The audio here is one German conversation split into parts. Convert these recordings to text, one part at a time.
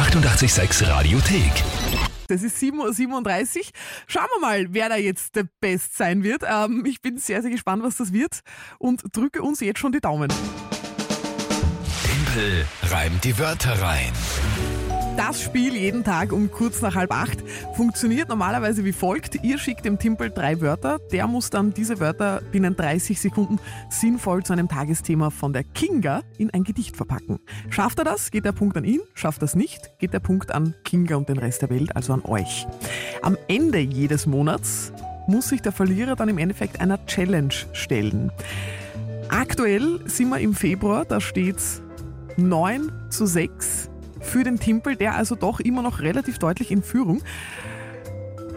886 Radiothek. Das ist 7.37 Uhr. Schauen wir mal, wer da jetzt der Best sein wird. Ähm, ich bin sehr, sehr gespannt, was das wird und drücke uns jetzt schon die Daumen. Tempel reimt die Wörter rein. Das Spiel jeden Tag um kurz nach halb acht funktioniert normalerweise wie folgt. Ihr schickt dem Timpel drei Wörter. Der muss dann diese Wörter binnen 30 Sekunden sinnvoll zu einem Tagesthema von der Kinga in ein Gedicht verpacken. Schafft er das, geht der Punkt an ihn. Schafft es nicht, geht der Punkt an Kinga und den Rest der Welt, also an euch. Am Ende jedes Monats muss sich der Verlierer dann im Endeffekt einer Challenge stellen. Aktuell sind wir im Februar, da steht's 9 zu 6 für den Timpel, der also doch immer noch relativ deutlich in Führung.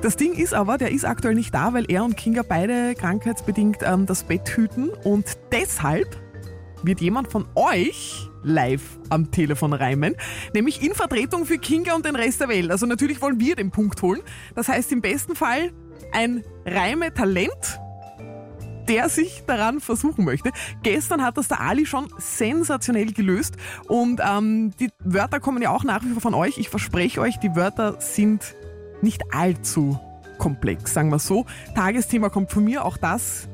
Das Ding ist aber, der ist aktuell nicht da, weil er und Kinga beide krankheitsbedingt ähm, das Bett hüten und deshalb wird jemand von euch live am Telefon reimen, nämlich in Vertretung für Kinga und den Rest der Welt. Also natürlich wollen wir den Punkt holen. Das heißt im besten Fall ein Reime-Talent, der sich daran versuchen möchte. Gestern hat das der Ali schon sensationell gelöst und ähm, die Wörter kommen ja auch nach wie vor von euch. Ich verspreche euch, die Wörter sind nicht allzu komplex, sagen wir so. Tagesthema kommt von mir, auch das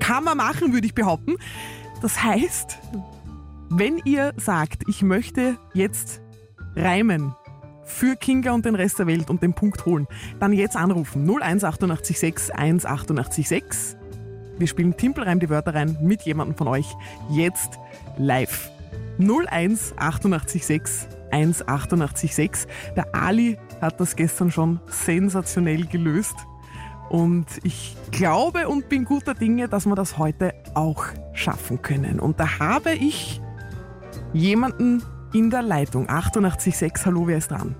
kann man machen, würde ich behaupten. Das heißt, wenn ihr sagt, ich möchte jetzt reimen für Kinga und den Rest der Welt und den Punkt holen, dann jetzt anrufen 01886 18886 wir spielen Timpelreim die Wörter rein mit jemandem von euch. Jetzt live. 01 886 1886. Der Ali hat das gestern schon sensationell gelöst. Und ich glaube und bin guter Dinge, dass wir das heute auch schaffen können. Und da habe ich jemanden in der Leitung. 886, hallo, wer ist dran?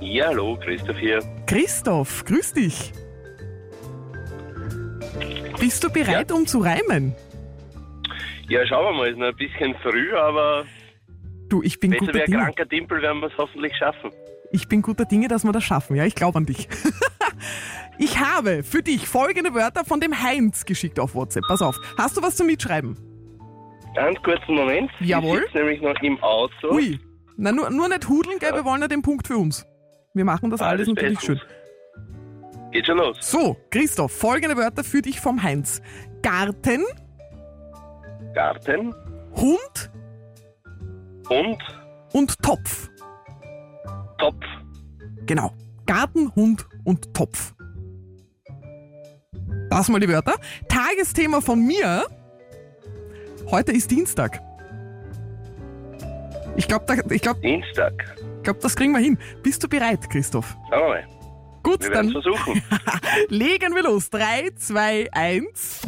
Ja, hallo, Christoph hier. Christoph, grüß dich. Bist du bereit, um zu reimen? Ja, schauen wir mal, ist noch ein bisschen früh, aber Du, ich bin besser guter wie ein Dinge. kranker Dimpel werden wir es hoffentlich schaffen. Ich bin guter Dinge, dass wir das schaffen. Ja, ich glaube an dich. ich habe für dich folgende Wörter von dem Heinz geschickt auf WhatsApp. Pass auf. Hast du was zum Mitschreiben? Ganz kurzen Moment. Jawohl. Ich nämlich noch im Auto. Ui. Na, nur, nur nicht hudeln, gell? Wir wollen ja den Punkt für uns. Wir machen das alles, Alles natürlich schön. Geht schon los. So, Christoph, folgende Wörter für dich vom Heinz. Garten, Garten, Hund Hund, und Topf. Topf. Genau. Garten, Hund und Topf. Das mal die Wörter. Tagesthema von mir. Heute ist Dienstag. Ich glaube, da, ich glaub, Dienstag. ich glaub, das kriegen wir hin. Bist du bereit, Christoph? Schauen wir mal. Gut, Wir werden dann es versuchen. legen wir los. 3, 2, 1.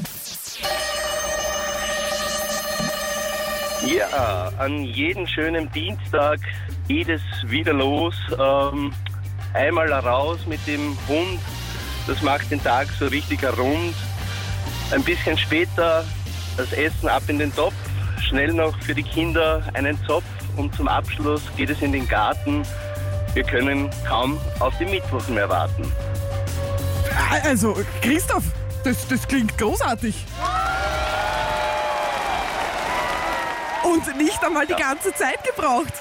Ja, an jedem schönen Dienstag geht es wieder los. Ähm, einmal raus mit dem Hund. Das macht den Tag so richtig rund. Ein bisschen später das Essen ab in den Topf. Schnell noch für die Kinder einen Zopf. Und zum Abschluss geht es in den Garten. Wir können kaum auf den Mittwoch mehr warten. Also, Christoph, das, das klingt großartig. Und nicht einmal die ganze Zeit gebraucht.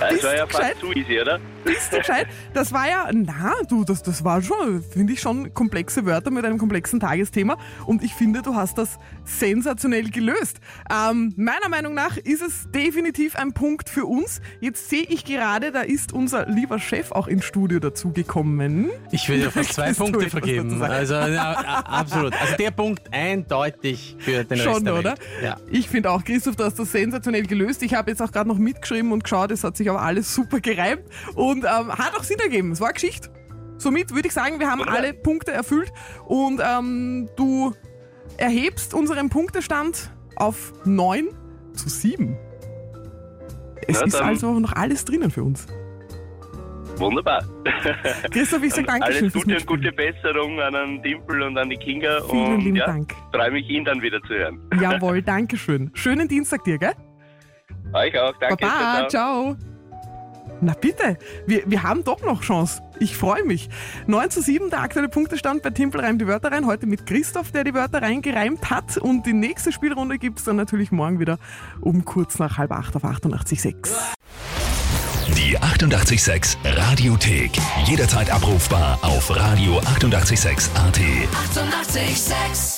Das war ja fast zu easy, oder? Bist du gescheit? Das war ja, na, du, das, das war schon, finde ich, schon komplexe Wörter mit einem komplexen Tagesthema. Und ich finde, du hast das sensationell gelöst. Ähm, meiner Meinung nach ist es definitiv ein Punkt für uns. Jetzt sehe ich gerade, da ist unser lieber Chef auch ins Studio dazugekommen. Ich würde fast zwei Punkte vergeben. Also ja, a- absolut. Also der Punkt eindeutig für den Rest Schon, der oder? Welt. Ja. Ich finde auch, Christoph, du hast das sensationell gelöst. Ich habe jetzt auch gerade noch mitgeschrieben und geschaut, es hat sich aber alles super gereimt und ähm, hat auch Sinn ergeben. Es war eine Geschichte. Somit würde ich sagen, wir haben alle Punkte erfüllt und ähm, du erhebst unseren Punktestand auf 9 zu 7. Es Na ist also noch alles drinnen für uns. Wunderbar. Christoph, ich sage Dankeschön Alles Gute und gute Besserung an den Dimpel und an die Kinga. Vielen und lieben ja, Dank. freue mich, ihn dann wieder zu hören. Jawohl, Dankeschön. Schönen Dienstag dir, gell? Euch auch. Danke. Baba, ciao, ciao. Na bitte, wir, wir haben doch noch Chance. Ich freue mich. 9 zu 7, der aktuelle Punktestand bei Timpel reimt die Wörter rein. Heute mit Christoph, der die Wörter reingereimt hat. Und die nächste Spielrunde gibt's dann natürlich morgen wieder um kurz nach halb acht auf 88.6. Die 886 Radiothek. Jederzeit abrufbar auf radio886.at. 886! 886